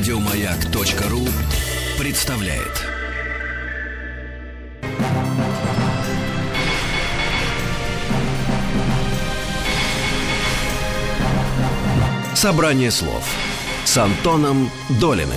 Радиомаяк.ру представляет. Собрание слов с Антоном Долиным.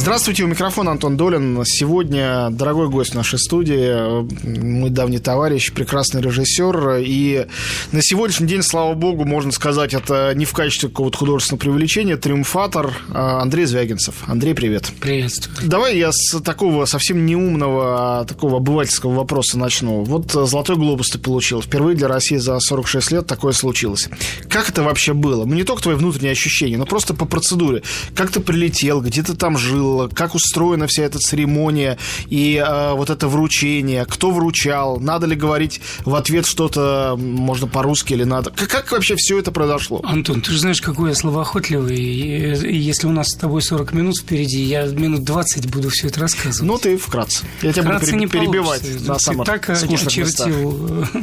Здравствуйте, у микрофона Антон Долин. Сегодня дорогой гость в нашей студии, мой давний товарищ, прекрасный режиссер. И на сегодняшний день, слава богу, можно сказать, это не в качестве какого-то художественного привлечения, триумфатор а Андрей Звягинцев. Андрей, привет. Приветствую. Давай я с такого совсем неумного, такого обывательского вопроса начну. Вот «Золотой глобус» ты получил. Впервые для России за 46 лет такое случилось. Как это вообще было? Ну, не только твои внутренние ощущения, но просто по процедуре. Как ты прилетел, где ты там жил, как устроена вся эта церемония и э, вот это вручение, кто вручал, надо ли говорить в ответ что-то, можно по-русски или надо. Как, как вообще все это произошло? Антон, ты же знаешь, какой я словоохотливый. И если у нас с тобой 40 минут впереди, я минут 20 буду все это рассказывать. Ну, ты вкратце. Я тебя вкратце буду не перебивать получится. на самых так очертил местах.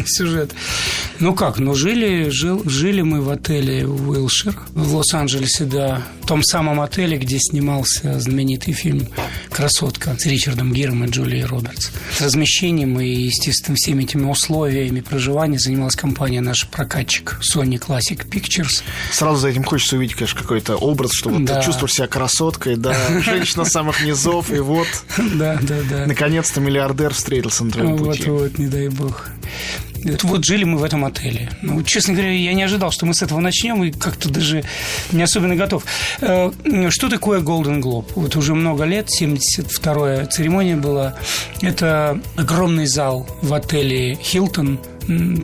сюжет. Ну как, ну жили, жил, жили мы в отеле Уилшир в Лос-Анджелесе, да. В том самом отеле, где снимался знаменитый фильм «Красотка» с Ричардом Гиром и Джулией Робертс. С размещением и, естественно, всеми этими условиями проживания занималась компания наш прокатчик Sony Classic Pictures. Сразу за этим хочется увидеть, конечно, какой-то образ, что вот Да. ты чувствуешь себя красоткой, да, женщина самых низов, и вот, Да, да, да. наконец-то миллиардер встретился на твоем Вот, пути. вот, не дай бог. Это Вот жили мы в этом отеле. Ну, честно говоря, я не ожидал, что мы с этого начнем, и как-то даже не особенно готов. Э, Что такое Golden Globe? Вот уже много лет, 72-я церемония была. Это огромный зал в отеле Хилтон,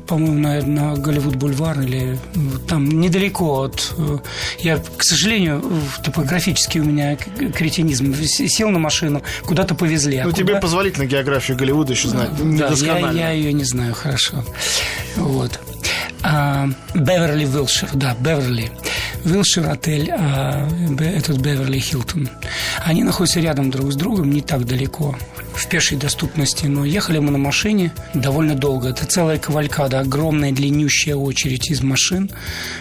по-моему, наверное, Голливуд Бульвар или там недалеко от... э, Я, к сожалению, топографически у меня кретинизм. Сел на машину, куда-то повезли. а Ну, тебе куда- позволительно географию Голливуда еще знать, да, я, я ее не знаю хорошо. Вот. А, Беверли Вилшир, да, Беверли. Вилшир отель, а этот Беверли Хилтон. Они находятся рядом друг с другом, не так далеко, в пешей доступности. Но ехали мы на машине довольно долго. Это целая кавалькада, огромная длиннющая очередь из машин,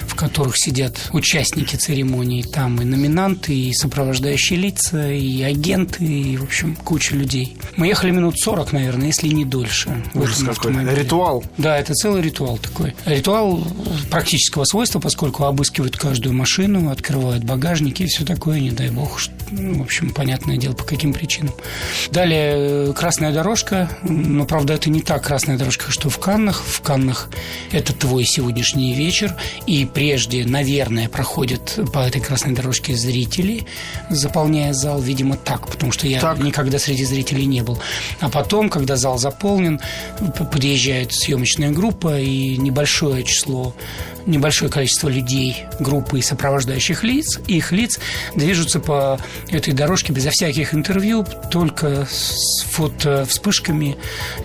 в которых сидят участники церемонии. Там и номинанты, и сопровождающие лица, и агенты, и, в общем, куча людей. Мы ехали минут 40, наверное, если не дольше. Ужас какой. Ритуал. Да, это целый ритуал такой. Ритуал практического свойства, поскольку обыскивают каждую машину, открывают багажники и все такое, не дай бог. ну, в общем, понятное дело, по каким причинам. Далее красная дорожка, но, правда, это не та красная дорожка, что в Каннах. В Каннах это твой сегодняшний вечер, и прежде, наверное, проходят по этой красной дорожке зрители, заполняя зал, видимо, так, потому что я Так. никогда среди зрителей не был. А потом, когда зал заполнен, подъезжает съемочная группа и небольшое число, небольшое количество людей, группы и сопровождающих лиц, их лиц движутся по этой дорожке безо всяких интервью, только с фото вспышками.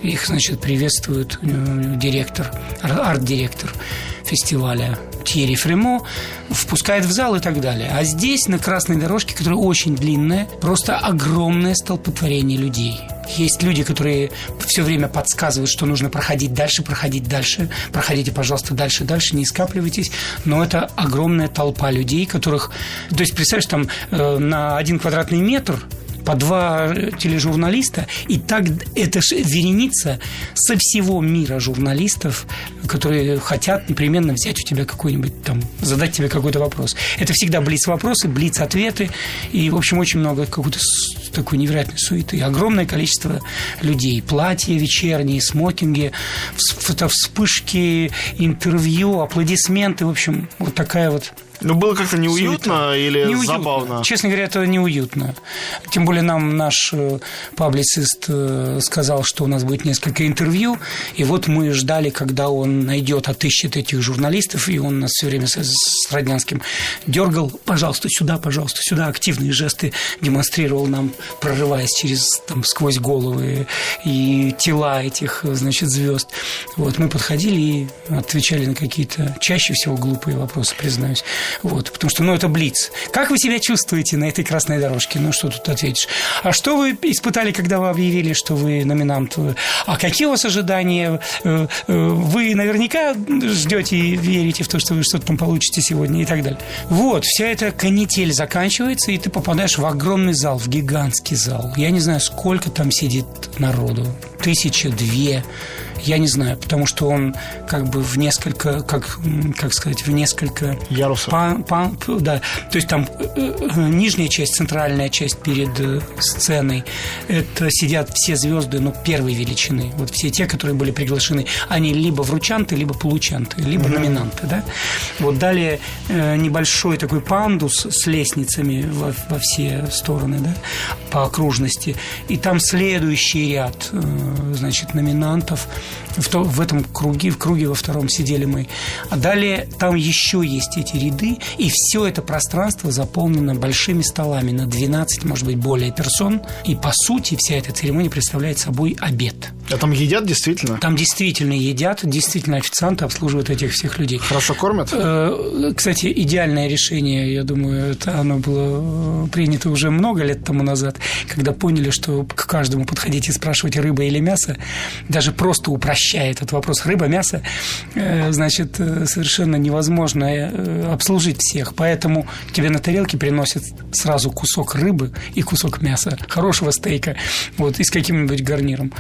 Их, значит, приветствует э, директор, ар- арт-директор фестиваля Тьерри Фремо, впускает в зал и так далее. А здесь, на красной дорожке, которая очень длинная, просто огромное столпотворение людей. Есть люди, которые все время подсказывают, что нужно проходить дальше, проходить дальше. Проходите, пожалуйста, дальше, дальше, не скапливайтесь. Но это огромная толпа людей, которых... То есть, представляешь, там э, на один квадратный метр по два тележурналиста, и так это вереница со всего мира журналистов, которые хотят непременно взять у тебя какой-нибудь там, задать тебе какой-то вопрос. Это всегда блиц-вопросы, блиц-ответы, и, в общем, очень много какой-то с- такой невероятной суеты. Огромное количество людей. Платья вечерние, смокинги, вс- фотовспышки, интервью, аплодисменты. В общем, вот такая вот Ну, было как-то неуютно или Неуютно. забавно? Честно говоря, это неуютно. Тем более нам наш э, паблицист э, сказал, что у нас будет несколько интервью, и вот мы ждали, когда он найдет, отыщет этих журналистов, и он нас все время с, с Роднянским дергал, пожалуйста, сюда, пожалуйста, сюда, активные жесты демонстрировал нам, прорываясь через, там, сквозь головы и тела этих, значит, звезд. Вот мы подходили и отвечали на какие-то, чаще всего глупые вопросы, признаюсь. Вот, потому что, ну, это блиц. Как вы себя чувствуете на этой красной дорожке? Ну, что тут ответишь? А что вы испытали, когда вы объявили, что вы номинант? А какие у вас ожидания? Э, э, вы наверняка ждете и верите в то, что вы что-то там получите сегодня и так далее. Вот, вся эта канитель заканчивается, и ты попадаешь в огромный зал, в гигантский зал. Я не знаю, сколько там сидит народу. Тысяча, две я не знаю, потому что он как бы в несколько, как, как сказать, в несколько... Ярусов. По, по, да, то есть там э, э, нижняя часть, центральная часть перед э, сценой, это сидят все звезды, ну, первой величины. Вот все те, которые были приглашены, они либо вручанты, либо получанты, либо mm-hmm. номинанты, да. Вот далее небольшой такой пандус с лестницами во, во все стороны, да, по окружности. И там следующий ряд, значит, номинантов – в, то, в этом круге, в круге во втором сидели мы. А далее там еще есть эти ряды, и все это пространство заполнено большими столами на 12, может быть, более персон. И, по сути, вся эта церемония представляет собой обед. А там едят действительно? Там действительно едят, действительно официанты обслуживают этих всех людей. Хорошо кормят? Э, кстати, идеальное решение, я думаю, это оно было принято уже много лет тому назад, когда поняли, что к каждому подходить и спрашивать рыба или мясо, даже просто упрощает этот вопрос. Рыба, мясо, э, значит, э, совершенно невозможно обслужить всех, поэтому тебе на тарелке приносят сразу кусок рыбы и кусок мяса, хорошего стейка, вот, и с каким-нибудь гарниром.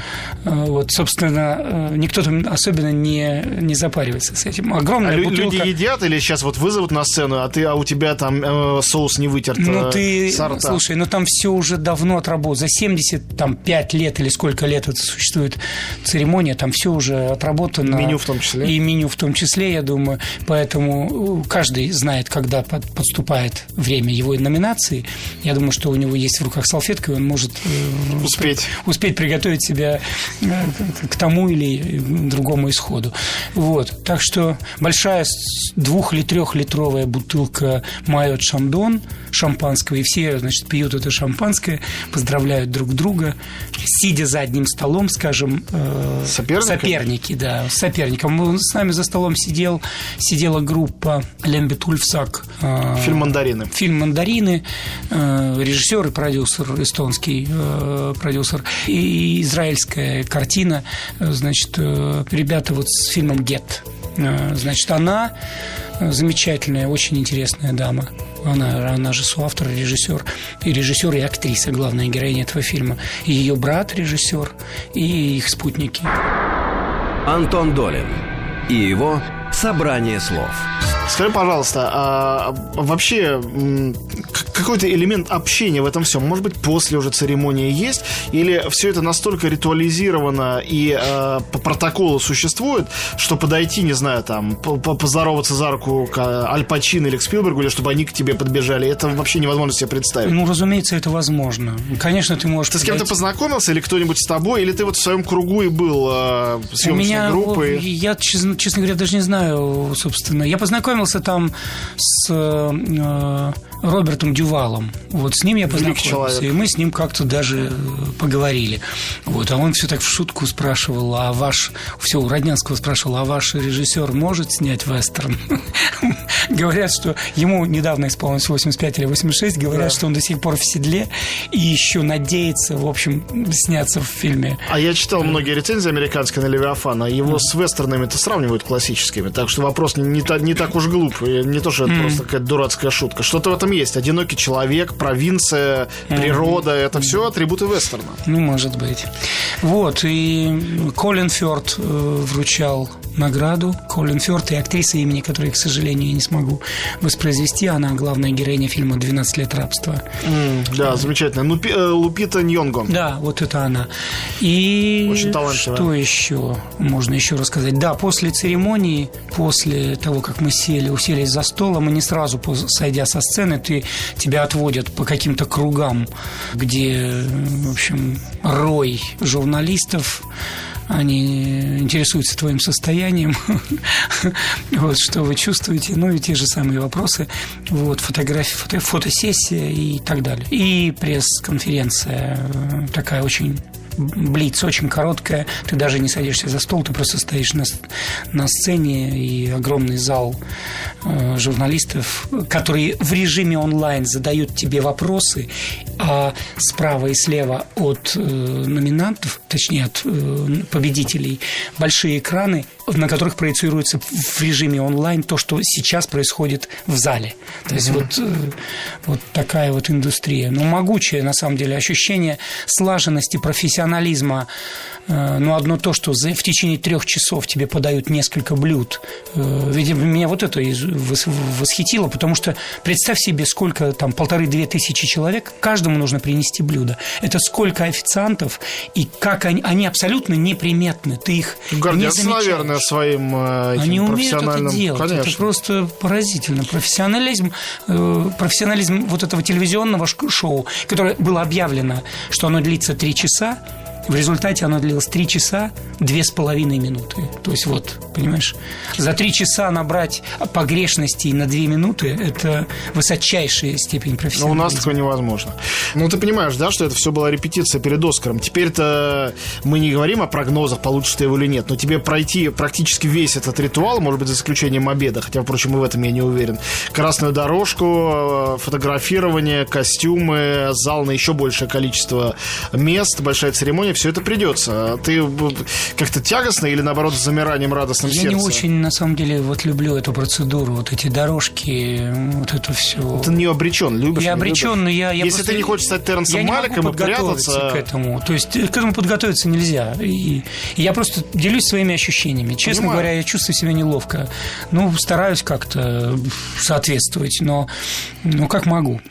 Вот, собственно, э, никто там особенно не, не запаривается с этим. Огромная а бутылка... люди едят или сейчас вот вызовут на сцену, а ты, а у тебя там э, соус не вытерт Ну, э, ты, слушай, ну там все уже давно отработано. За 75 лет или сколько лет это существует церемония, там все уже отработано. Меню в том числе. И меню в том числе, я думаю. Поэтому э, каждый знает, когда подступает время его номинации. Я думаю, что у него есть в руках салфетка, и он может успеть, успеть приготовить себя к тому или другому исходу. Вот. Так что большая двух- или трехлитровая бутылка Майот Шамдон шампанского, и все, значит, пьют это шампанское, поздравляют друг друга, сидя за одним столом, скажем, э, соперники, да, соперником. С нами за столом сидел, сидела группа Лембет Ульфсак. Э, фильм «Мандарины». Фильм «Мандарины», э, режиссер и продюсер, эстонский э, продюсер, и израильская картина, значит, ребята вот с фильмом «Гет». Значит, она замечательная, очень интересная дама. Она, она же соавтор, режиссер, и режиссер, и актриса, главная героиня этого фильма. И ее брат режиссер, и их спутники. Антон Долин и его «Собрание слов». Скажи, пожалуйста, а вообще какой-то элемент общения в этом всем, может быть, после уже церемонии есть, или все это настолько ритуализировано и э, по протоколу существует, что подойти, не знаю, там, поздороваться за руку к Аль Пачино или к Спилбергу, или чтобы они к тебе подбежали, это вообще невозможно себе представить. Ну, разумеется, это возможно. Конечно, ты можешь... Ты с кем-то познакомился, или кто-нибудь с тобой, или ты вот в своем кругу и был э, съемочной меня, группой? Я, честно, честно говоря, даже не знаю, собственно. Я познакомился там с э, Робертом Дювалом. Вот с ним я познакомился, и мы с ним как-то даже э, поговорили. Вот, а он все так в шутку спрашивал, а ваш, все, у Роднянского спрашивал, а ваш режиссер может снять вестерн? Говорят, что ему недавно исполнилось 85 или 86, говорят, что он до сих пор в седле и еще надеется, в общем, сняться в фильме. А я читал многие рецензии американской на Левиафана, его с вестернами-то сравнивают классическими, так что вопрос не, не так уж глуп, не то, что это просто какая-то дурацкая шутка. Что-то в этом есть. Одинокий человек, провинция, природа, mm-hmm. это все атрибуты вестерна. Ну, может быть. Вот, и Колин Фёрд э, вручал награду. Колин Фёрд и актриса имени, которой, к сожалению, я не смогу воспроизвести. Она главная героиня фильма «12 лет рабства». Mm, да, замечательно. Ну, э, Лупита Ньонго. Да, вот это она. И Очень талантливая. что еще можно еще рассказать? Да, после церемонии, после того, как мы сели, уселись за стол, а мы не сразу, сойдя со сцены, ты, тебя отводят по каким-то кругам, где, в общем, рой журналистов, они интересуются твоим состоянием, вот, что вы чувствуете, ну и те же самые вопросы, вот, фотографии, фото, фотосессия и так далее. И пресс-конференция э, такая очень блиц очень короткая, ты даже не садишься за стол, ты просто стоишь на, на сцене, и огромный зал э, журналистов, которые в режиме онлайн задают тебе вопросы, а справа и слева от э, номинантов, точнее от э, победителей, большие экраны, на которых проецируется в режиме онлайн то, что сейчас происходит в зале. То есть mm-hmm. вот, э, вот такая вот индустрия. Ну, могучее, на самом деле, ощущение слаженности, профессионализма. Э, ну, одно то, что в течение трех часов тебе подают несколько блюд. Э, ведь меня вот это восхитило, потому что представь себе, сколько там полторы-две тысячи человек, каждому нужно принести блюдо. Это сколько официантов, и как они, они абсолютно неприметны. Ты их Гордятся, не наверное, своим этим они профессиональным... умеют это делать. Конечно. Это просто поразительно. Профессионализм, э, профессионализм вот этого телевизионного шоу, которое было объявлено, что оно длится три часа, в результате оно длилось три часа две с половиной минуты. То есть вот, понимаешь, за три часа набрать погрешностей на две минуты – это высочайшая степень профессионализма. Но у нас такое невозможно. Ну, ты понимаешь, да, что это все была репетиция перед Оскаром. Теперь-то мы не говорим о прогнозах, получится его или нет, но тебе пройти практически весь этот ритуал, может быть, за исключением обеда, хотя, впрочем, и в этом я не уверен. Красную дорожку, э, фотографирование, костюмы, зал на еще большее количество мест, большая церемония все это придется. Ты как-то тягостно или, наоборот, с замиранием радостным Я сердцем? не очень, на самом деле, вот люблю эту процедуру, вот эти дорожки, вот это все. Ты не обречен, любишь? Я обречен, но я... я Если просто, ты не хочешь стать Терренсом я Маликом и прятаться... к этому. То есть к этому подготовиться нельзя. И, и я просто делюсь своими ощущениями. Честно Понимаю. говоря, я чувствую себя неловко. Ну, стараюсь как-то соответствовать, но, но как могу.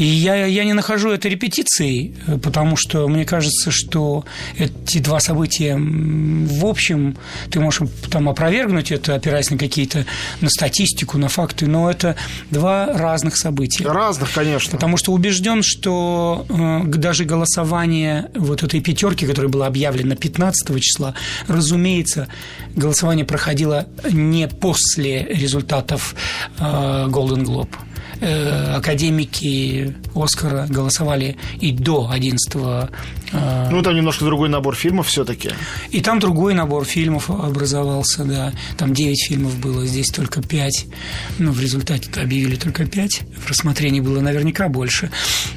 И я, я не нахожу это репетицией, потому что мне кажется, что эти два события, в общем, ты можешь там опровергнуть это, опираясь на какие-то, на статистику, на факты, но это два разных события. Разных, конечно. Потому что убежден, что э, даже голосование вот этой пятерки, которая была объявлена 15 числа, разумеется, голосование проходило не после результатов э, Golden Globe э, академики Оскара голосовали и до 11 э, Ну, там немножко другой набор фильмов все-таки. и там другой набор фильмов образовался, да. Там 9 фильмов было, здесь только 5. Ну, в результате объявили только 5. В рассмотрении было наверняка больше.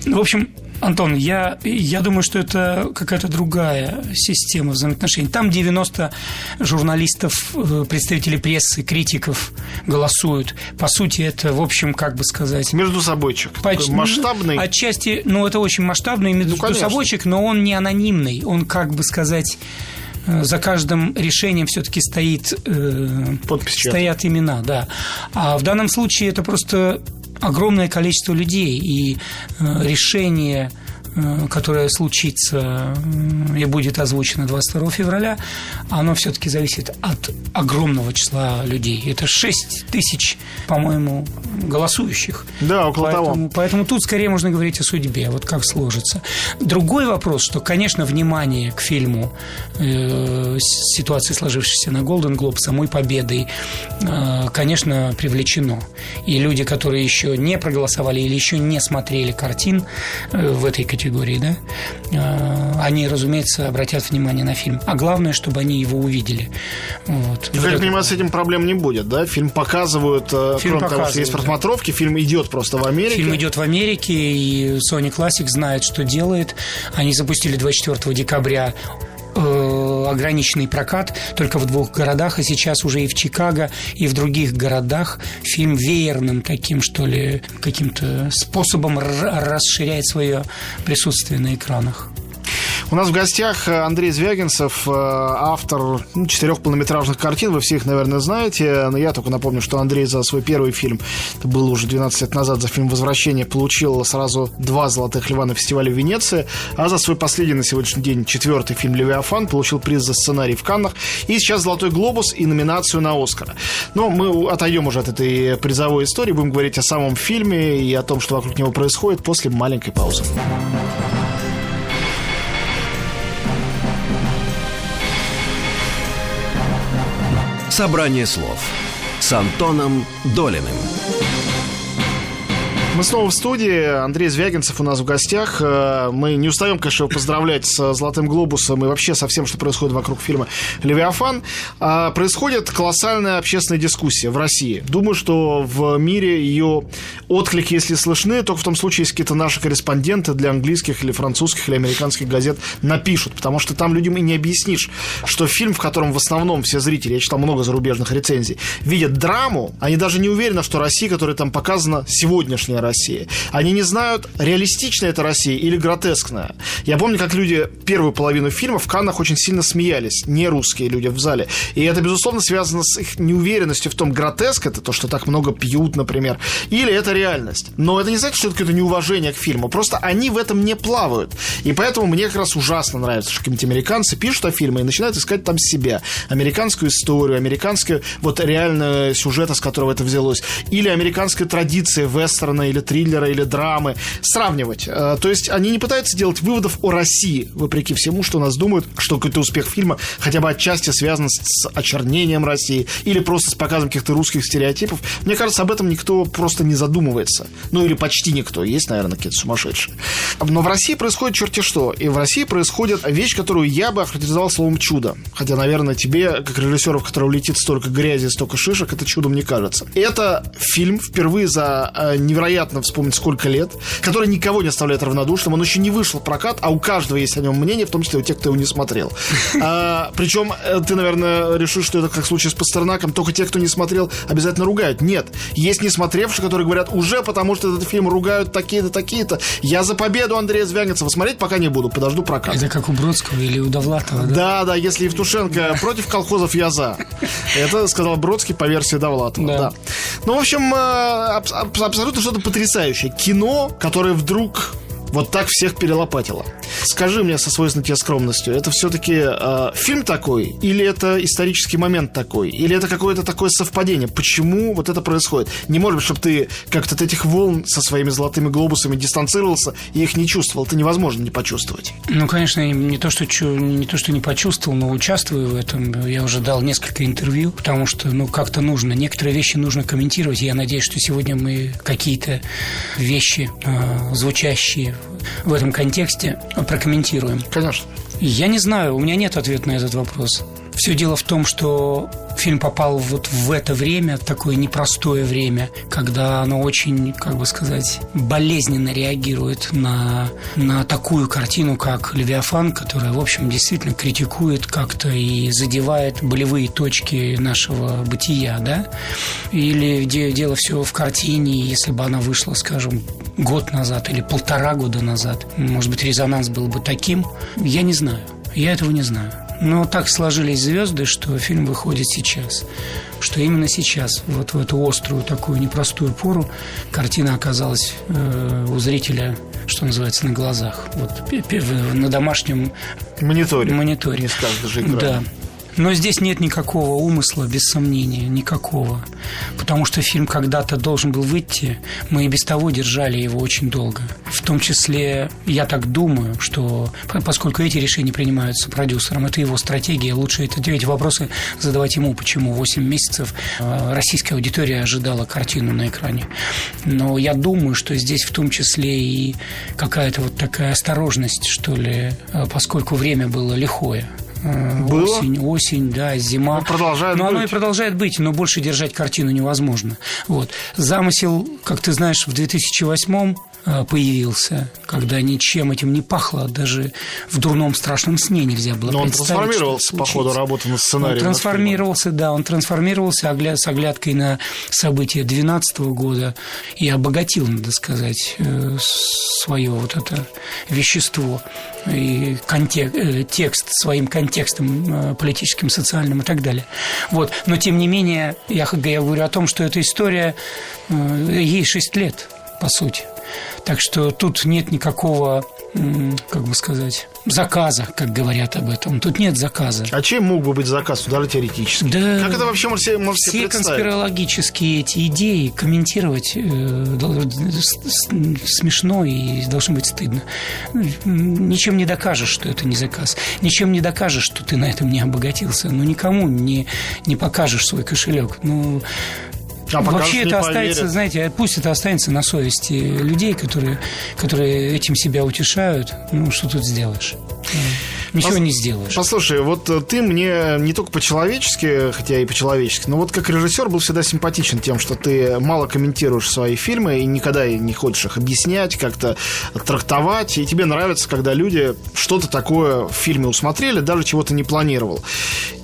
В общем, Антон, я, я думаю, что это какая-то другая система взаимоотношений. Там 90 журналистов, э, представителей прессы, критиков голосуют. По сути, это, в общем, как бы сказать... Между собойчик. Поч- Масштабный. Отчасти, ну, это очень масштабный между Ну, собойчик, но он не анонимный. Он, как бы сказать, э, за каждым решением все-таки стоит, э, Подпись стоят имена, да. А в данном случае это просто огромное количество людей, и э, решение которое случится э, и будет озвучено 22 февраля, оно все-таки зависит от огромного числа людей. Это 6 тысяч, по-моему, голосующих. Да, около того. Поэтому, поэтому тут скорее можно говорить о судьбе, вот как сложится. Другой вопрос, что, конечно, внимание к фильму э, ситуации, сложившейся на Голден Глоб, самой победой, э, конечно, привлечено. И люди, которые еще не проголосовали или еще не смотрели картин э, в этой категории, да, э, они, разумеется, обратят внимание на фильм. А главное, чтобы они его увидели. Вот. Я так понимаю, с этим проблем не будет, да? Фильм показывают, э, Фильм кроме того, что показывают, есть да. просмотровки, фильм идет просто в Америке. Фильм идет в Америке, и Sony Classic знает, что делает. Они запустили 24 декабря ограниченный прокат только в двух городах, и сейчас уже и в Чикаго, и в других городах фильм веерным таким, что ли, каким-то способом расширяет свое присутствие на экранах. У нас в гостях э, Андрей Звягинцев, э, автор ну, четырех полнометражных картин. Вы все их, наверное, знаете. Но я только напомню, что Андрей за свой первый фильм, это было уже 12 лет назад, за фильм «Возвращение» получил сразу два «Золотых льва» на фестивале в Венеции. А за свой последний на сегодняшний день четвертый фильм «Левиафан» получил приз за сценарий в Каннах. И сейчас «Золотой глобус» и номинацию на «Оскара». Но мы отойдем уже от этой призовой истории. Будем говорить о самом фильме и о том, что вокруг него происходит после маленькой паузы. Собрание слов с Антоном Долиным. Мы снова в студии. Андрей Звягинцев у нас в гостях. Э, мы не устаем, конечно, поздравлять с «Золотым глобусом» и вообще со всем, что происходит вокруг фильма «Левиафан». А, происходит колоссальная общественная дискуссия в России. Думаю, что в мире ее отклики, если слышны, только в том случае, если какие-то наши корреспонденты для английских или французских или американских газет напишут. Потому что там людям и не объяснишь, что фильм, в котором в основном все зрители, я читал много зарубежных рецензий, видят драму, они даже не уверены, что Россия, которая там показана, сегодняшняя России. Они не знают, реалистичная это Россия или гротескная. Я помню, как люди первую половину фильма в Каннах очень сильно смеялись, не русские люди в зале. И это, безусловно, связано с их неуверенностью в том, гротеск это то, что так много пьют, например, или это реальность. Но это не значит, что это какое-то неуважение к фильму. Просто они в этом не плавают. И поэтому мне как раз ужасно нравится, что какие-нибудь американцы пишут о фильме и начинают искать там себя. Американскую историю, американскую вот реальный сюжет, из которого это взялось. Или американская традиция вестерна или триллера, или драмы, сравнивать. Э, то есть они не пытаются делать выводов о России, вопреки всему, что нас думают, что какой-то успех фильма хотя бы отчасти связан с очернением России или просто с показом каких-то русских стереотипов. Мне кажется, об этом никто просто не задумывается. Ну или почти никто. Есть, наверное, какие-то сумасшедшие. Но в России происходит черти что. И в России происходит вещь, которую я бы охарактеризовал словом чудо. Хотя, наверное, тебе, как режиссеру, в которого летит столько грязи, столько шишек, это чудом не кажется. Это фильм впервые за э, невероятно вспомнить помнить сколько лет, который никого не оставляет равнодушным. Он еще не вышел в прокат, а у каждого есть о нем мнение, в том числе у тех, кто его не смотрел. А, причем э, ты, наверное, решишь, что это как в случае с Пастернаком, только те, кто не смотрел, обязательно ругают. Нет, есть не смотревшие, которые говорят, уже потому что этот фильм ругают такие-то, такие-то. Я за победу Андрея Звягинцева смотреть пока не буду, подожду прокат. Это как у Бродского или у Довлатова, да? Да, да, если Евтушенко против колхозов, я за. Это сказал Бродский по версии Довлатова, да. да. Ну, в общем, э, абсолютно что-то потрясающее кино, которое вдруг вот так всех перелопатило. Скажи мне со свойственной тебе скромностью, это все-таки э, фильм такой, или это исторический момент такой, или это какое-то такое совпадение? Почему вот это происходит? Не может быть, чтобы ты как-то от этих волн со своими золотыми глобусами дистанцировался и их не чувствовал. Это невозможно не почувствовать. Ну, конечно, не то, что, не то, что не почувствовал, но участвую в этом. Я уже дал несколько интервью, потому что, ну, как-то нужно. Некоторые вещи нужно комментировать. Я надеюсь, что сегодня мы какие-то вещи, э, звучащие в этом контексте, прокомментируем. Конечно. Я не знаю, у меня нет ответа на этот вопрос. Все дело в том, что фильм попал вот в это время, такое непростое время, когда оно очень, как бы сказать, болезненно реагирует на, на такую картину, как «Левиафан», которая, в общем, действительно критикует как-то и задевает болевые точки нашего бытия, да? Или где дело все в картине, если бы она вышла, скажем, год назад или полтора года назад, может быть, резонанс был бы таким, я не знаю. Я этого не знаю. Но так сложились звезды, что фильм выходит сейчас. Что именно сейчас, вот в эту острую, такую непростую пору, картина оказалась э, у зрителя, что называется, на глазах. Вот на домашнем мониторе. мониторе. Не скажешь даже. Да. Но здесь нет никакого умысла, без сомнения, никакого. Потому что фильм когда-то должен был выйти, мы и без того держали его очень долго. В том числе, я так думаю, что поскольку эти решения принимаются продюсером, это его стратегия, лучше это, эти вопросы задавать ему, почему 8 месяцев э, российская аудитория ожидала картину на экране. Но я думаю, что здесь в том числе и какая-то вот такая осторожность, что ли, э, поскольку время было лихое. Было? Осень, осень, да, зима. Ну, продолжает но быть. оно и продолжает быть, но больше держать картину невозможно. Вот. Замысел, как ты знаешь, в 2008 э, появился, когда ничем этим не пахло, даже в дурном страшном сне нельзя было Но он трансформировался по ходу работы над сценарием. Он трансформировался, да, он трансформировался с оглядкой на события 2012 года и обогатил, надо сказать, э, свое вот это вещество и контекст, э, текст своим контекстом э, политическим, социальным и так далее. Вот. Но, тем не менее, я, я говорю о том, что эта история, э, ей 6 лет, по сути. Так что тут нет никакого, как бы сказать, заказа, как говорят об этом. Тут нет заказа. А чем мог бы быть заказ, даже теоретически? Да, как это вообще можно себе, все себе конспирологические эти идеи комментировать э, смешно и должно быть стыдно. Ничем не докажешь, что это не заказ. Ничем не докажешь, что ты на этом не обогатился. Ну, никому не, не покажешь свой кошелек. Ну, А Вообще это поверят. останется, знаете, пусть это останется на совести людей, которые, которые этим себя утешают. Ну, что тут сделаешь? Ничего Пос- не сделаешь. Послушай, вот э, ты мне не только по-человечески, хотя и по-человечески, но вот как режиссер был всегда симпатичен тем, что ты мало комментируешь свои фильмы и никогда не хочешь их объяснять, как-то трактовать. И тебе нравится, когда люди что-то такое в фильме усмотрели, даже чего-то не планировал.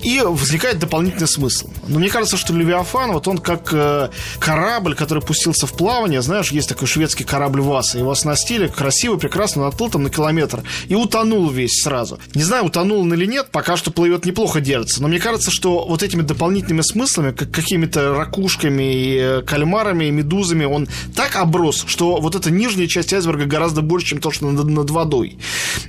И возникает дополнительный смысл. Но мне кажется, что Левиафан, вот он как э, корабль, который пустился в плавание, знаешь, есть такой шведский корабль Васа, его оснастили красиво, прекрасно, он отплыл там на километр и утонул весь сразу. Не знаю, утонул он или нет, пока что плывет неплохо держится, но мне кажется, что вот этими дополнительными смыслами, как какими-то ракушками и э, кальмарами и медузами, он так оброс, что вот эта нижняя часть айсберга гораздо больше, чем то, что над, над водой.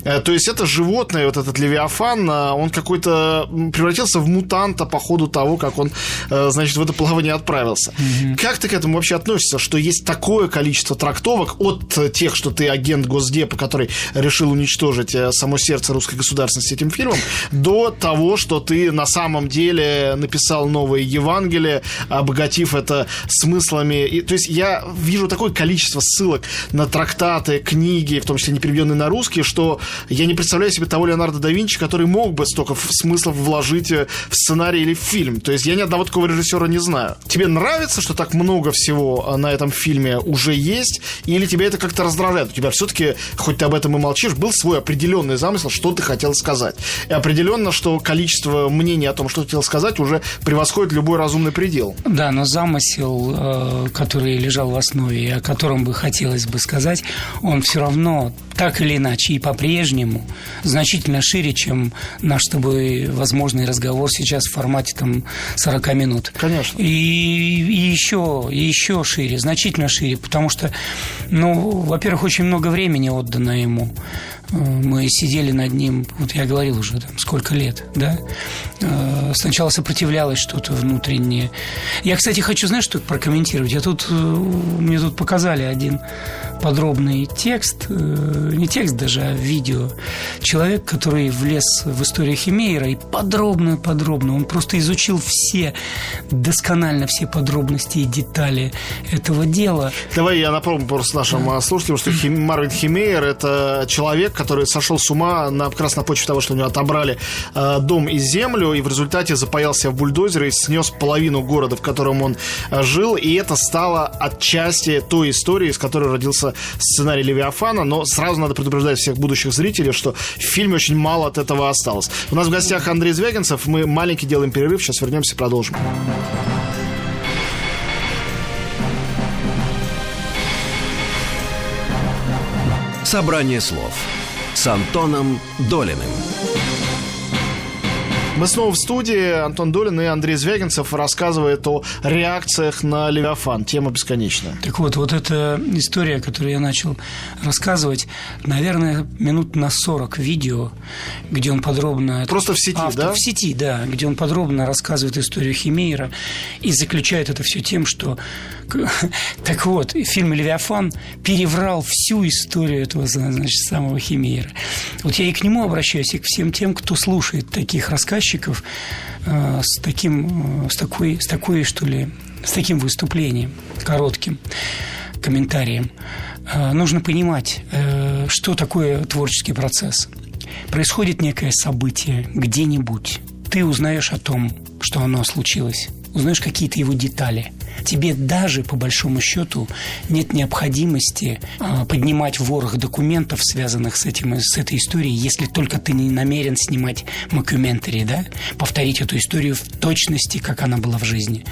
Э, То есть это животное, вот этот Левиафан, э, он какой-то превратился в мутанта по ходу того, как он, значит, в это плавание отправился. Как ты к этому вообще относишься, что есть такое количество трактовок от тех, что ты агент Госдепа, который решил уничтожить само сердце русской государственности этим фильмом, до того, что ты на самом деле написал новое Евангелие, обогатив это смыслами. И, то есть я вижу такое количество ссылок на трактаты, книги, в том числе не переведенные на русский, что я не представляю себе того Леонардо да Винчи, который мог бы столько смыслов вложить э, в сценарий или в фильм. То есть я ни одного такого режиссера не знаю. Тебе нравится, что так много всего э, на этом фильме уже есть, или тебя это как-то раздражает? У тебя все-таки, хоть ты об этом и молчишь, был свой определенный замысел, что ты хотел сказать. И определенно, что количество мнений о том, что хотел сказать, уже превосходит любой разумный предел. Да, но замысел, э, который лежал в основе, и о котором бы хотелось бы сказать, он все равно так или иначе и по-прежнему значительно шире, чем наш с тобой возможный разговор сейчас в формате там 40 минут. Конечно. И, и еще, и еще шире, значительно шире, потому что, ну, во-первых, очень много времени отдано ему. Мы сидели над ним, вот я говорил уже, там, сколько лет, да? Э, Сначала сопротивлялось что-то внутреннее. Я, кстати, хочу, знаешь, что прокомментировать? Я тут, э, мне тут показали один подробный текст, э, не текст даже, а видео. Человек, который влез в историю Химейра и подробно-подробно, он просто изучил все, досконально все подробности и детали этого дела. Давай я напомню просто нашим а, слушателям, что Хим- Марвин Химейер – это человек, который сошел с ума на, как раз на почве того, что у него отобрали э, дом и землю, и в результате запаялся в бульдозер и снес половину города, в котором он э, жил, и это стало отчасти той истории, из которой родился сценарий Левиафана, но сразу надо предупреждать всех будущих зрителей, что в фильме очень мало от этого осталось. У нас в гостях Андрей Звягинцев, мы маленький делаем перерыв, сейчас вернемся продолжим. Собрание слов с Антоном Долиным. Мы снова в студии. Антон Долин и Андрей Звягинцев рассказывает о реакциях на Левиафан. Тема бесконечная. Так вот, вот эта история, которую я начал рассказывать, наверное, минут на 40 видео, где он подробно... Просто в сети, автор, да? В сети, да, где он подробно рассказывает историю Химейра и заключает это все тем, что... Так вот, фильм «Левиафан» переврал всю историю этого, значит, самого Химейра. Вот я и к нему обращаюсь, и к всем тем, кто слушает таких рассказчиков э, с таким, э, с такой, с такой, что ли, с таким выступлением коротким комментарием. Э, Нужно понимать, что такое творческий процесс. Происходит некое событие где-нибудь. Ты узнаешь о том, что оно случилось. Узнаешь какие-то его детали. Тебе даже, по большому счету, нет необходимости э, поднимать ворох документов, связанных с, этим, с этой историей, если только ты не намерен снимать мокюментари, да? Повторить эту историю в точности, как она была в жизни.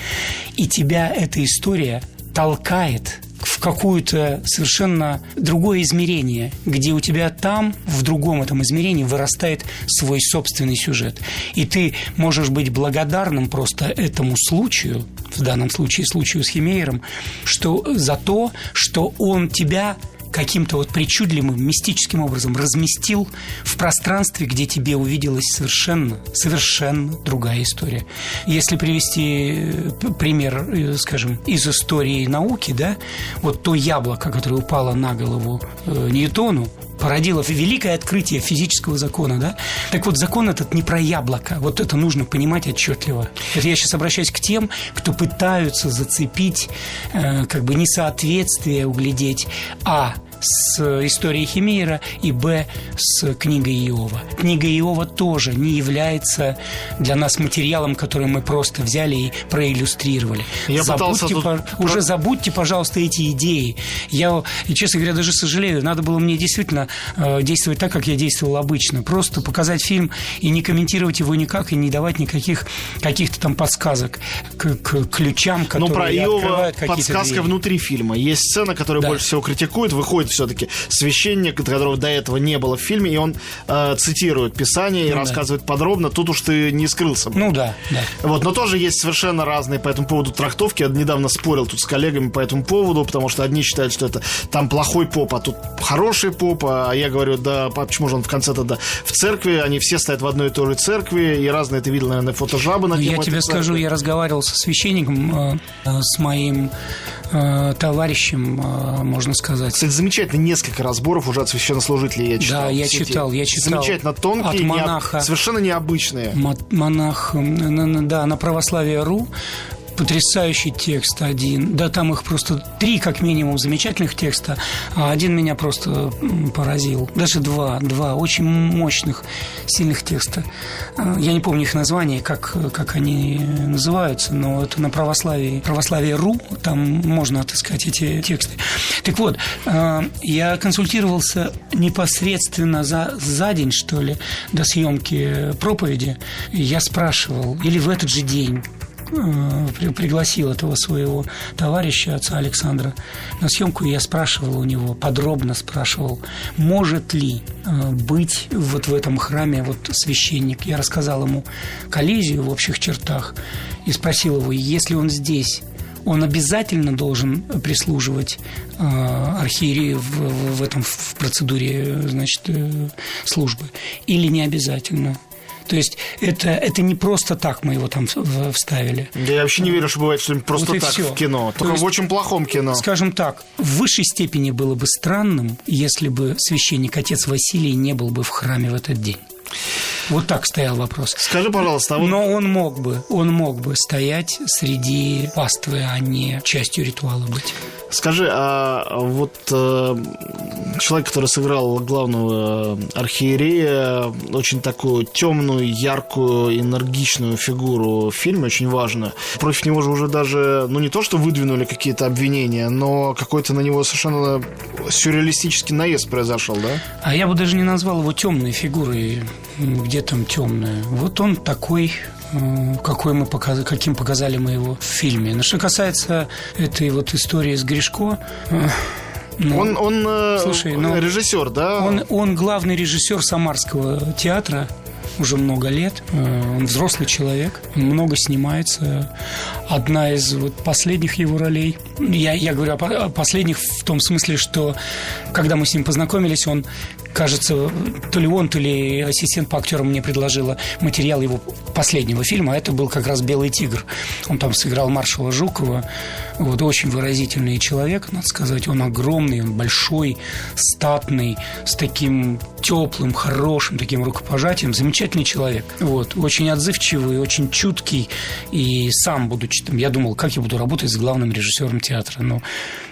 И тебя эта история толкает в какое-то совершенно другое измерение, где у тебя там, в другом этом измерении, вырастает свой собственный сюжет. И ты можешь быть благодарным просто этому случаю, в данном случае случаю с Химейером, что за то, что он тебя каким-то вот причудливым, мистическим образом разместил в пространстве, где тебе увиделась совершенно, совершенно другая история. Если привести э, пример, э, скажем, из истории науки, да, вот то яблоко, которое упало на голову э, Ньютону, породило великое открытие физического закона, да? Так вот, закон этот не про яблоко. Вот это нужно понимать отчетливо. Это я сейчас обращаюсь к тем, кто пытаются зацепить, э, как бы несоответствие углядеть, а с историей Химейра и Б с книгой Иова. Книга Иова тоже не является для нас материалом, который мы просто взяли и проиллюстрировали. Я забудьте, тут... по... Уже забудьте, пожалуйста, эти идеи. Я, честно говоря, даже сожалею. Надо было мне действительно э, действовать так, как я действовал обычно. Просто показать фильм и не комментировать его никак, и не давать никаких каких-то там подсказок к, к ключам, которые Но про Иова подсказка двери. внутри фильма. Есть сцена, которую да. больше всего критикуют, выходит приходит все-таки священник, которого до этого не было в фильме, и он э, цитирует Писание и ну, рассказывает да. подробно. Тут уж ты не скрылся. Ну да, да. Вот, но тоже есть совершенно разные по этому поводу трактовки. Я недавно спорил тут с коллегами по этому поводу, потому что одни считают, что это там плохой поп, а тут хороший поп, а я говорю, да, почему же он в конце тогда в церкви, они все стоят в одной и той же церкви, и разные ты видел, наверное, фотожабы на ну, Я тебе скажу, я разговаривал со священником, э, с моим э, товарищем, э, можно сказать. Кстати, замечательно, несколько разборов уже от священнослужителей я читал. Да, я читал, я читал. Замечательно тонкие, от монаха, совершенно необычные. Монах, да, на православие.ру потрясающий текст один. Да, там их просто три, как минимум, замечательных текста, а один меня просто поразил. Даже два, два очень мощных, сильных текста. А, я не помню их название, как, как они называются, но это на православии, православие.ру, там можно отыскать эти тексты. Так вот, а, я консультировался непосредственно за, за день, что ли, до съемки проповеди. Я спрашивал, или в этот же день, пригласил этого своего товарища, отца Александра, на съемку, и я спрашивал у него, подробно спрашивал, может ли э, быть вот в этом храме вот священник. Я рассказал ему коллизию в общих чертах и спросил его, если он здесь, он обязательно должен прислуживать э, архиерею в, в, в этом в процедуре значит, э, службы или не обязательно. То есть это, это не просто так мы его там вставили. Да я вообще не верю, что бывает что-нибудь просто вот так все. в кино. Только есть, в очень плохом кино. Скажем так, в высшей степени было бы странным, если бы священник отец Василий не был бы в храме в этот день. Вот так стоял вопрос. Скажи, пожалуйста, а вот... Но он мог бы, он мог бы стоять среди паствы, а не частью ритуала быть. Скажи, а вот э, человек, который сыграл главного архиерея, очень такую темную, яркую, энергичную фигуру в фильме, очень важно. Против него же уже даже, ну не то, что выдвинули какие-то обвинения, но какой-то на него совершенно сюрреалистический наезд произошел, да? А я бы даже не назвал его темной фигурой, где там темная. Вот он такой Э, какой мы показ... каким показали мы его в фильме. Но что касается этой вот истории с Гришко, э, ну, он он э, слушай, ну, режиссер, да? Он, он главный режиссер Самарского театра уже много лет. Он взрослый человек, много снимается. Одна из вот последних его ролей. Я, я говорю о последних в том смысле, что когда мы с ним познакомились, он кажется, то ли он, то ли ассистент по актерам мне предложила материал его последнего фильма, а это был как раз «Белый тигр». Он там сыграл маршала Жукова, вот очень выразительный человек, надо сказать, он огромный, он большой, статный, с таким теплым, хорошим таким рукопожатием, замечательный человек, вот, очень отзывчивый, очень чуткий, и сам, будучи там, я думал, как я буду работать с главным режиссером театра, ну,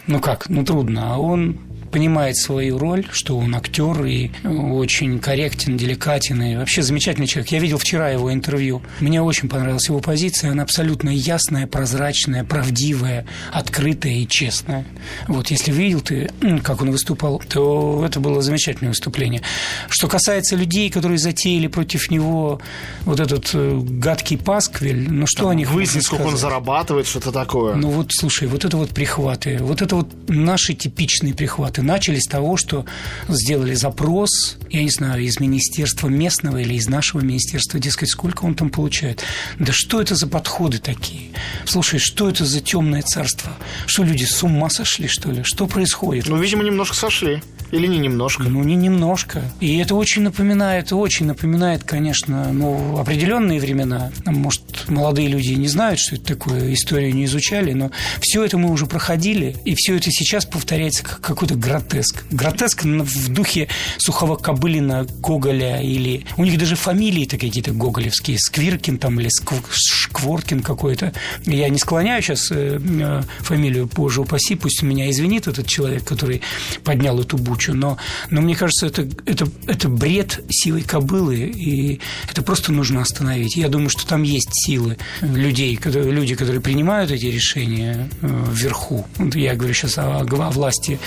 ну как, ну трудно, а он понимает свою роль, что он актер и очень корректен, деликатен и вообще замечательный человек. Я видел вчера его интервью. Мне очень понравилась его позиция. Она абсолютно ясная, прозрачная, правдивая, открытая и честная. Вот, если видел ты, как он выступал, то это было замечательное выступление. Что касается людей, которые затеяли против него вот этот э, гадкий пасквиль, ну что Там, о них Выяснить, сколько он зарабатывает, что-то такое. Ну вот, слушай, вот это вот прихваты, вот это вот наши типичные прихваты начали с того, что сделали запрос, я не знаю, из министерства местного или из нашего министерства, дескать, сколько он там получает. Да что это за подходы такие? Слушай, что это за темное царство? Что люди с ума сошли, что ли? Что происходит? Ну, видимо, немножко сошли. Или не немножко? Ну, не немножко. И это очень напоминает, очень напоминает, конечно, ну, определенные времена. Может, молодые люди не знают, что это такое, историю не изучали, но все это мы уже проходили, и все это сейчас повторяется как какой-то гротеск. Гротеск в духе Сухого Кобылина, Гоголя или... У них даже фамилии-то какие-то гоголевские. Сквиркин там или Шкворкин какой-то. Я не склоняю сейчас э, э, фамилию, боже упаси, пусть меня извинит этот человек, который поднял эту бучу, но, но мне кажется, это, это, это бред силой кобылы, и это просто нужно остановить. Я думаю, что там есть силы людей, которые, люди, которые принимают эти решения э, вверху. Я говорю сейчас о, о власти,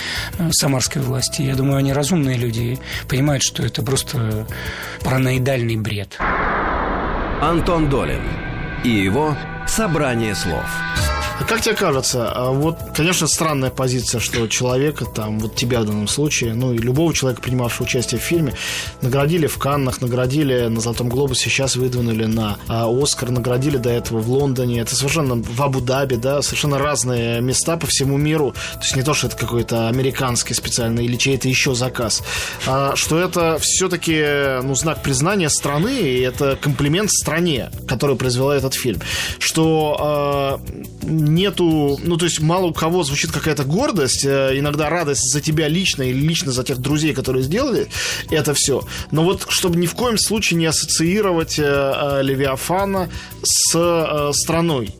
самарской власти. Я думаю, они разумные люди, понимают, что это просто параноидальный бред. Антон Долин и его «Собрание слов». А как тебе кажется, а вот, конечно, странная позиция, что человека, там, вот тебя в данном случае, ну и любого человека, принимавшего участие в фильме, наградили в Каннах, наградили на Золотом Глобусе, сейчас выдвинули на а, Оскар, наградили до этого в Лондоне, это совершенно в Абу-Даби, да, совершенно разные места по всему миру, то есть не то, что это какой-то американский специальный или чей-то еще заказ, а что это все-таки, ну, знак признания страны, и это комплимент стране, которая произвела этот фильм, что э, нету, ну, то есть мало у кого звучит какая-то гордость, э, иногда радость за тебя лично или лично за тех друзей, которые сделали это все. Но вот чтобы ни в коем случае не ассоциировать э, э, Левиафана с страной.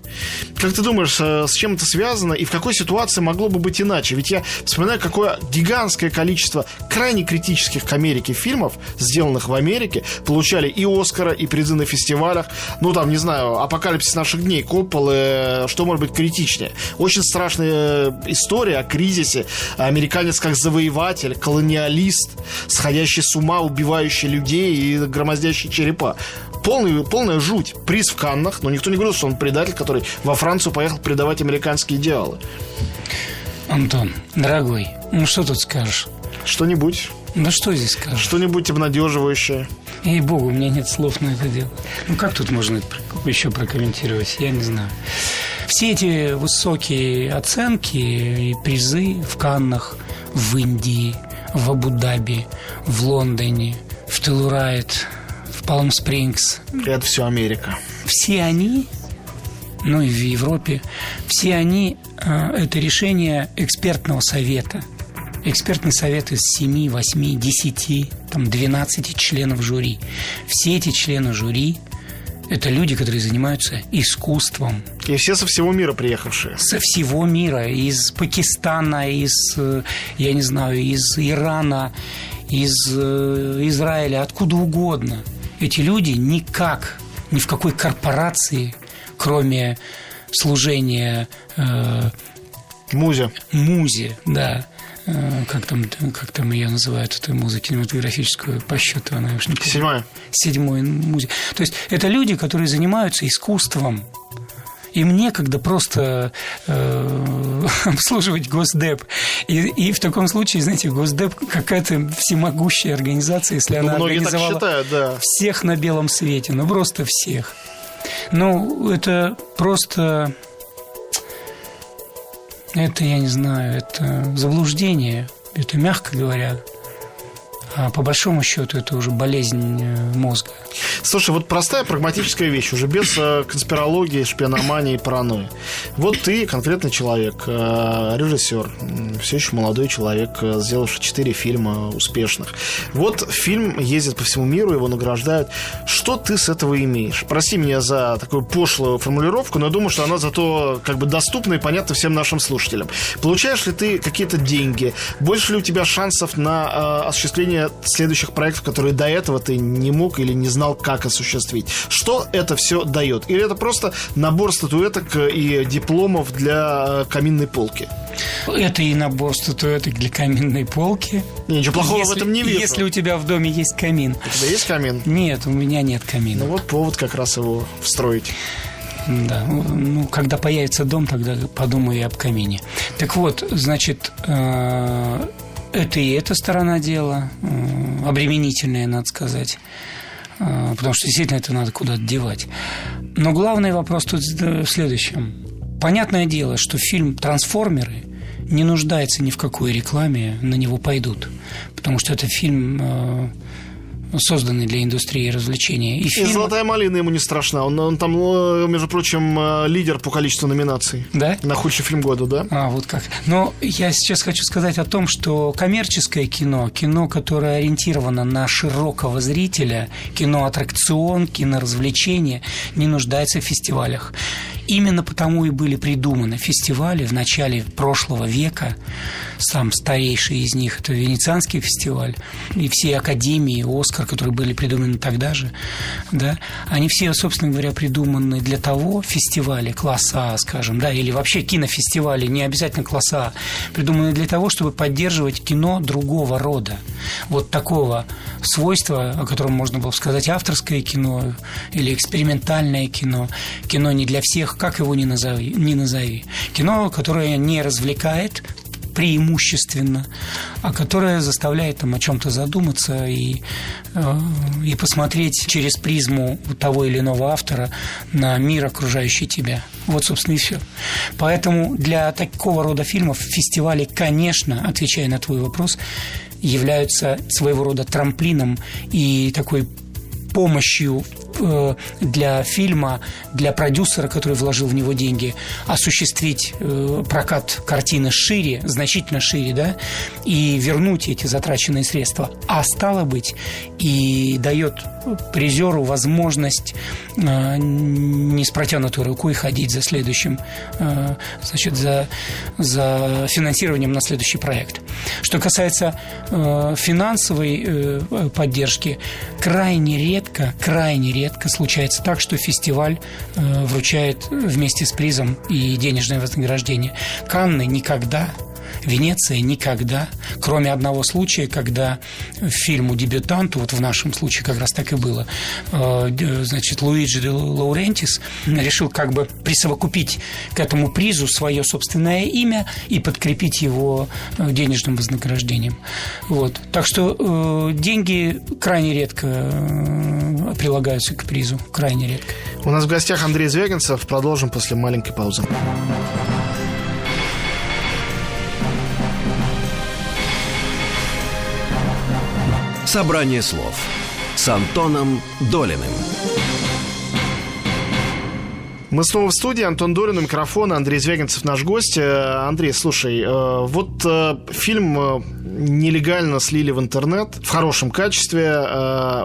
Как ты думаешь, с чем это связано и в какой ситуации могло бы быть иначе? Ведь я вспоминаю, какое гигантское количество крайне критических к Америке фильмов, сделанных в Америке, получали и Оскара, и призы на фестивалях. Ну, там, не знаю, «Апокалипсис наших дней», Копполы, что может быть критичнее. Очень страшная э, история о кризисе. Американец как завоеватель, колониалист, сходящий с ума, убивающий людей и громоздящий черепа. Полный, полная жуть. Приз в Каннах, но никто не говорил, что он предатель, который во Францию поехал предавать американские идеалы. Антон, дорогой, ну что тут скажешь? Что-нибудь. Ну что здесь скажешь? Что-нибудь обнадеживающее. Ей богу, у меня нет слов на это дело. Ну как тут можно это еще прокомментировать? Я не знаю. Все эти высокие оценки и призы в Каннах, в Индии, в Абу-Даби, в Лондоне, в Телурайт, в Палм-Спрингс. Это все Америка. Все они, ну и в Европе, все они э, это решение экспертного совета. Экспертный совет из 7, 8, 10, там 12 членов жюри. Все эти члены жюри это люди, которые занимаются искусством. И все со всего мира приехавшие. Со всего мира. Из Пакистана, из, э, я не знаю, из Ирана, из э, Израиля, откуда угодно. Эти люди никак, ни в какой корпорации, кроме служения... Э, Музе. Музе, да Э, как там, как там ее называют, эту музыку кинематографическую по счету, она уж не. Седьмая. Седьмой музыка. То есть это люди, которые занимаются искусством, им некогда просто э, обслуживать Госдеп. И, и в таком случае, знаете, Госдеп какая-то всемогущая организация, если ну, она организовала считают, да. всех на белом свете, ну просто всех. Ну, это просто это, я не знаю, это заблуждение, это мягко говоря. А по большому счету это уже болезнь э, мозга. Слушай, вот простая прагматическая вещь, уже без э, конспирологии, шпиономании и паранойи. Вот ты конкретный человек, э, режиссер, все еще молодой человек, сделавший четыре фильма успешных. Вот фильм ездит по всему миру, его награждают. Что ты с этого имеешь? Прости меня за такую пошлую формулировку, но я думаю, что она зато как бы доступна и понятна всем нашим слушателям. Получаешь ли ты какие-то деньги? Больше ли у тебя шансов на осуществление осуществление следующих проектов, которые до этого ты не мог или не знал, как осуществить. Что это все дает? Или это просто набор статуэток и дипломов для э, каминной полки? Это и набор статуэток для каминной полки. Ничего плохого если, в этом не вижу. Если у тебя в доме есть камин. У тебя есть камин? Нет, у меня нет камина. Ну вот повод как раз его встроить. Да, ну, когда появится дом, тогда подумаю и об камине. Так вот, значит, э, это и эта сторона дела, э, обременительная, надо сказать. Э, потому что действительно это надо куда-то девать. Но главный вопрос тут в следующем. понятное дело, что фильм «Трансформеры» не нуждается ни в какой рекламе, на него пойдут. Потому что это фильм созданный для индустрии развлечения. И, и. «Золотая малина» ему не страшна. Он, он там, э, между прочим, э, лидер по количеству номинаций. Да? На худший фильм года, да. А, вот как. Но я сейчас хочу сказать о том, что коммерческое кино, кино, которое ориентировано на широкого зрителя, кино-аттракцион, киноразвлечение, не нуждается в фестивалях. Именно потому и были придуманы фестивали в начале прошлого века. Сам старейший из них – это Венецианский фестиваль. И все академии, Оскар, которые были придуманы тогда же, да, они все, собственно говоря, придуманы для того, фестивали класса А, скажем, да, или вообще кинофестивали, не обязательно класса А, придуманы для того, чтобы поддерживать кино другого рода. Вот такого свойства, о котором можно было сказать авторское кино или экспериментальное кино, кино не для всех, как его ни назови, ни назови. Кино, которое не развлекает преимущественно, а которое заставляет там о чем-то задуматься и, э, и посмотреть через призму того или иного автора на мир, окружающий тебя. Вот, собственно, и все. Поэтому для такого рода фильмов фестивали, конечно, отвечая на твой вопрос, являются своего рода трамплином и такой помощью для фильма, для продюсера, который вложил в него деньги, осуществить э, прокат картины шире, значительно шире, да, и вернуть эти затраченные средства. А стало быть, и дает призеру возможность э, не с протянутой рукой ходить за следующим, значит, за, за финансированием на следующий проект. Что касается финансовой поддержки, крайне редко, крайне редко редко случается так, что фестиваль э, вручает вместе с призом и денежное вознаграждение. Канны никогда Венеция никогда, кроме одного случая, когда фильму «Дебютанту», вот в нашем случае как раз так и было, э, значит, Луиджи де Лаурентис решил как бы присовокупить к этому призу свое собственное имя и подкрепить его э, денежным вознаграждением. Вот. Так что э, деньги крайне редко прилагаются к призу, крайне редко. У нас в гостях Андрей Звягинцев. Продолжим после маленькой паузы. Собрание слов с Антоном Долиным. Мы снова в студии. Антон Долин у микрофона. Андрей Звягинцев наш гость. Э, Андрей, слушай, э, вот э, фильм нелегально слили в интернет в хорошем качестве.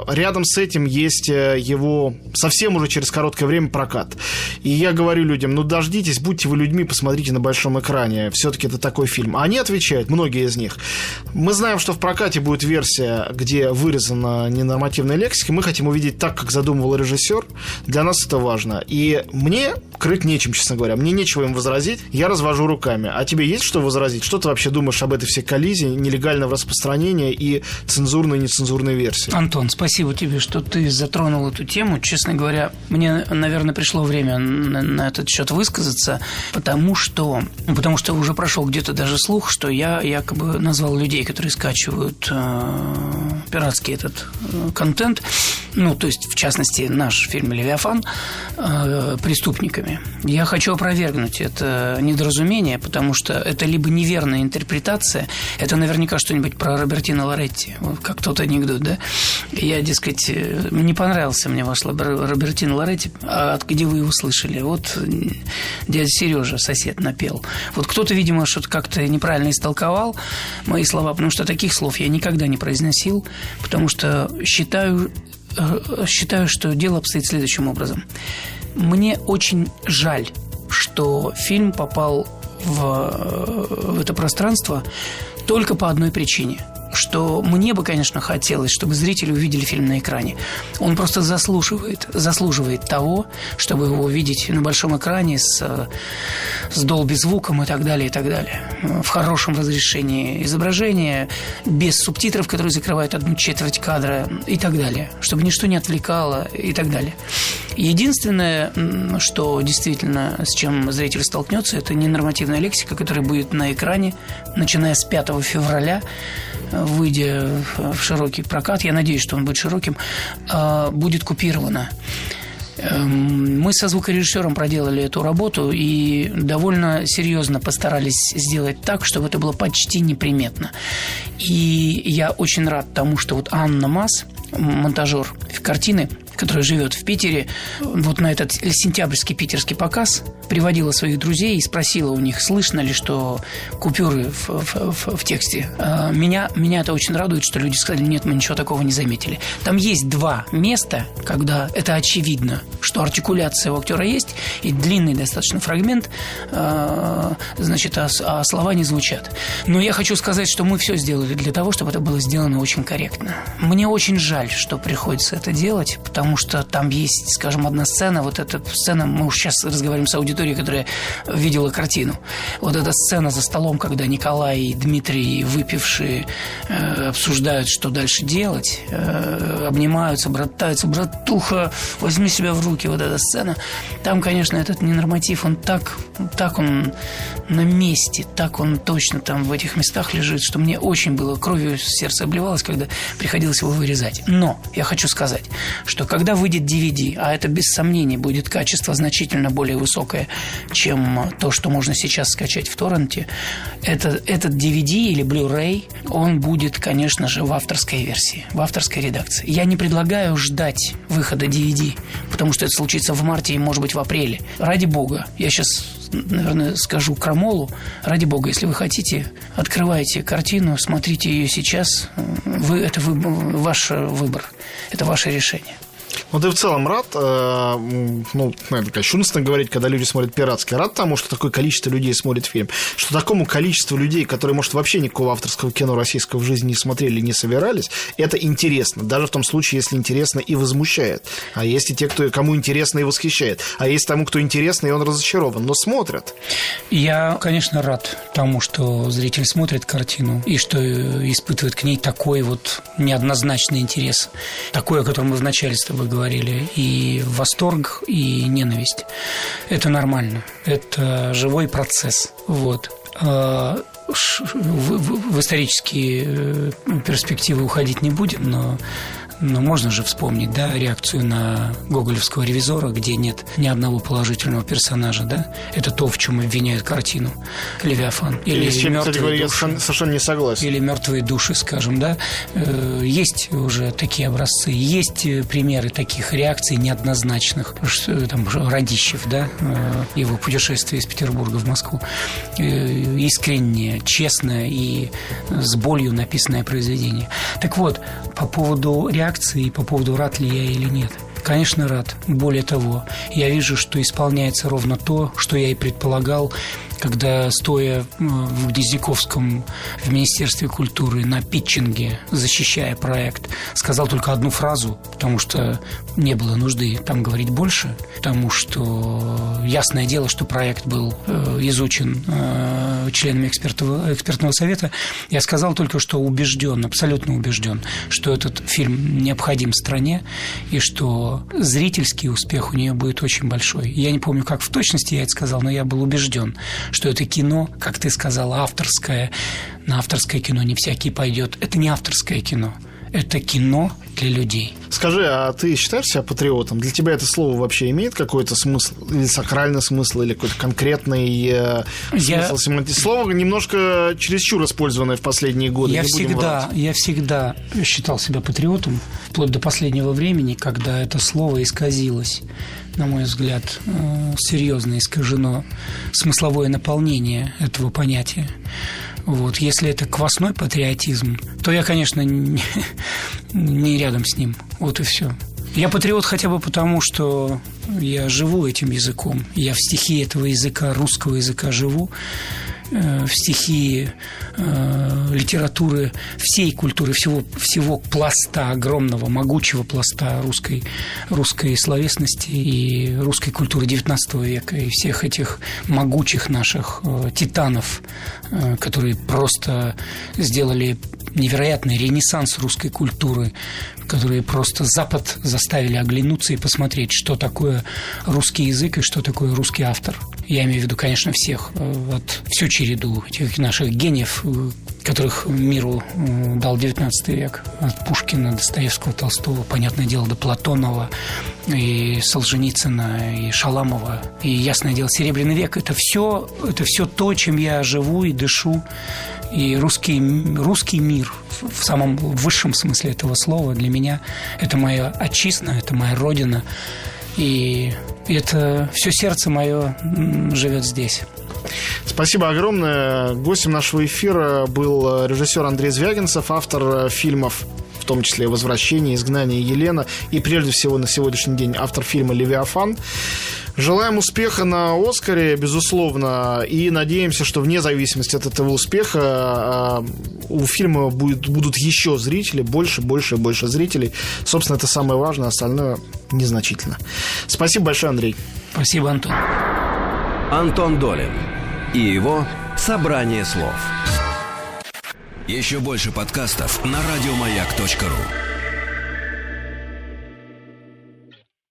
Рядом с этим есть его совсем уже через короткое время прокат. И я говорю людям, ну дождитесь, будьте вы людьми, посмотрите на большом экране. Все-таки это такой фильм. Они отвечают, многие из них. Мы знаем, что в прокате будет версия, где вырезана ненормативная лексика. Мы хотим увидеть так, как задумывал режиссер. Для нас это важно. И мне крыть нечем, честно говоря. Мне нечего им возразить. Я развожу руками. А тебе есть что возразить? Что ты вообще думаешь об этой всей коллизии, нелегального распространения и цензурной и нецензурной версии? Антон, спасибо тебе, что ты затронул эту тему. Честно говоря, мне, наверное, пришло время на, на этот счет высказаться, потому что, ну, потому что уже прошел где-то даже слух, что я якобы назвал людей, которые скачивают э, пиратский этот э, контент, ну, то есть, в частности, наш фильм «Левиафан», э, преступниками. Я хочу опровергнуть это недоразумение, потому что это либо неверная интерпретация, это наверняка что-нибудь про Робертино Лоретти, как тот анекдот, да? Я, дескать, э, не понравился мне ваш Робертино Лоретти, а где вы его слышали? Вот дядя Сережа, сосед, напел. Вот кто-то, видимо, что-то как-то неправильно истолковал мои слова, потому что таких слов я никогда не произносил, потому что считаю, э, считаю, что дело обстоит следующим образом. Мне очень жаль, что фильм попал в, в это пространство только по одной причине – что мне бы, конечно, хотелось, чтобы зрители увидели фильм на экране. Он просто заслуживает, заслуживает того, чтобы его увидеть на большом экране с, с долби звуком и так далее, и так далее. В хорошем разрешении изображения, без субтитров, которые закрывают одну четверть кадра и так далее. Чтобы ничто не отвлекало и так далее. Единственное, что действительно, с чем зритель столкнется, это ненормативная лексика, которая будет на экране, начиная с 5 февраля выйдя в широкий прокат, я надеюсь, что он будет широким, а, будет купирована. Эм, мы со звукорежиссером проделали эту работу и довольно серьезно постарались сделать так, чтобы это было почти неприметно. И я очень рад тому, что вот Анна Мас, монтажер картины, которая живет в Питере, вот на этот сентябрьский питерский показ приводила своих друзей и спросила у них, слышно ли, что купюры в, в, в, в тексте. А, меня, меня это очень радует, что люди сказали, нет, мы ничего такого не заметили. Там есть два места, когда это очевидно, что артикуляция у актера есть, и длинный достаточно фрагмент, а, значит, а, а слова не звучат. Но я хочу сказать, что мы все сделали для того, чтобы это было сделано очень корректно. Мне очень жаль, что приходится это делать, потому что там есть, скажем, одна сцена, вот эта сцена, мы уж сейчас разговариваем с аудиторией, которая видела картину. Вот эта сцена за столом, когда Николай и Дмитрий, выпившие, э, обсуждают, что дальше делать, э, обнимаются, братаются, братуха, возьми себя в руки, вот эта сцена. Там, конечно, этот ненорматив, он так, так он на месте, так он точно там в этих местах лежит, что мне очень было кровью сердце обливалось, когда приходилось его вырезать. Но я хочу сказать, что когда выйдет DVD, а это без сомнений будет качество значительно более высокое, чем то, что можно сейчас скачать в торренте, это, этот DVD или Blu-ray, он будет, конечно же, в авторской версии, в авторской редакции. Я не предлагаю ждать выхода DVD, потому что это случится в марте и, может быть, в апреле. Ради бога, я сейчас наверное, скажу крамолу. Ради бога, если вы хотите, открывайте картину, смотрите ее сейчас. Вы, это вы, ваш выбор, это ваше решение. Ну, ты в целом рад, э, ну, наверное, кощунственно говорить, когда люди смотрят пиратский, рад тому, что такое количество людей смотрит фильм, что такому количеству людей, которые, может, вообще никакого авторского кино российского в жизни не смотрели, не собирались, это интересно, даже в том случае, если интересно и возмущает. А есть и те, кто, кому интересно и восхищает. А есть тому, кто интересно, и он разочарован, но смотрят. Я, конечно, рад тому, что зритель смотрит картину и что испытывает к ней такой вот неоднозначный интерес, такой, о котором мы вначале с тобой вы говорили, и восторг, и ненависть. Это нормально. Это живой процесс. Вот. А, в исторические э, перспективы уходить не будем, но но можно же вспомнить, да, реакцию на гоголевского ревизора, где нет ни одного положительного персонажа, да? Это то, в чем обвиняют картину Левиафан. Или, с чем, кстати говоря, я совершенно не согласен. Или мертвые души, скажем, да? Э, есть уже такие образцы, есть э, примеры таких реакций неоднозначных. Что, там Радищев, да, э, его путешествие из Петербурга в Москву. Искреннее, честное и с болью написанное произведение. Так вот, по поводу реакции реакции по поводу, рад ли я или нет. Конечно, рад. Более того, я вижу, что исполняется ровно то, что я и предполагал, когда, стоя в Гнездяковском в Министерстве культуры на питчинге, защищая проект, сказал только одну фразу, потому что не было нужды там говорить больше, потому что ясное дело, что проект был э, изучен э, членами экспертного, экспертного совета. Я сказал только, что убежден, абсолютно убежден, что этот фильм необходим стране и что зрительский успех у нее будет очень большой. Я не помню, как в точности я это сказал, но я был убежден, что это кино, как ты сказала, авторское. На авторское кино не всякий пойдет. Это не авторское кино. Это кино для людей. Скажи, а ты считаешь себя патриотом? Для тебя это слово вообще имеет какой-то смысл? Или сакральный смысл, или какой-то конкретный э, я... смысл? Слово немножко чересчур использованное в последние годы. Я всегда, я всегда считал себя патриотом, вплоть до последнего времени, когда это слово исказилось на мой взгляд, э, серьезно искажено смысловое наполнение этого понятия. Вот. Если это квасной патриотизм, то я, конечно, не, не рядом с ним. Вот и все. Я патриот хотя бы потому, что я живу этим языком. Я в стихии этого языка, русского языка живу. Э, в стихии э, литературы всей культуры, всего, всего пласта, огромного, могучего пласта русской, русской словесности и русской культуры XIX века, и всех этих могучих наших э, титанов, которые просто сделали невероятный ренессанс русской культуры, которые просто Запад заставили оглянуться и посмотреть, что такое русский язык и что такое русский автор. Я имею в виду, конечно, всех, вот всю череду этих наших гениев, которых миру дал XIX век. От Пушкина, Достоевского, Толстого, понятное дело, до Платонова, и Солженицына, и Шаламова, и, ясное дело, Серебряный век. Это все, это все то, чем я живу и дышу. И русский, русский мир в самом высшем смысле этого слова для меня это моя отчизна, это моя родина. И это все сердце мое живет здесь. Спасибо огромное. Гостем нашего эфира был режиссер Андрей Звягинцев, автор фильмов в том числе «Возвращение», «Изгнание Елена» и, прежде всего, на сегодняшний день автор фильма «Левиафан». Желаем успеха на Оскаре, безусловно, и надеемся, что вне зависимости от этого успеха а, у фильма будет, будут еще зрители, больше, больше, больше зрителей. Собственно, это самое важное, остальное незначительно. Спасибо большое, Андрей. Спасибо, Антон. Антон Долин и его «Собрание слов». Еще больше подкастов на радиомаяк.ру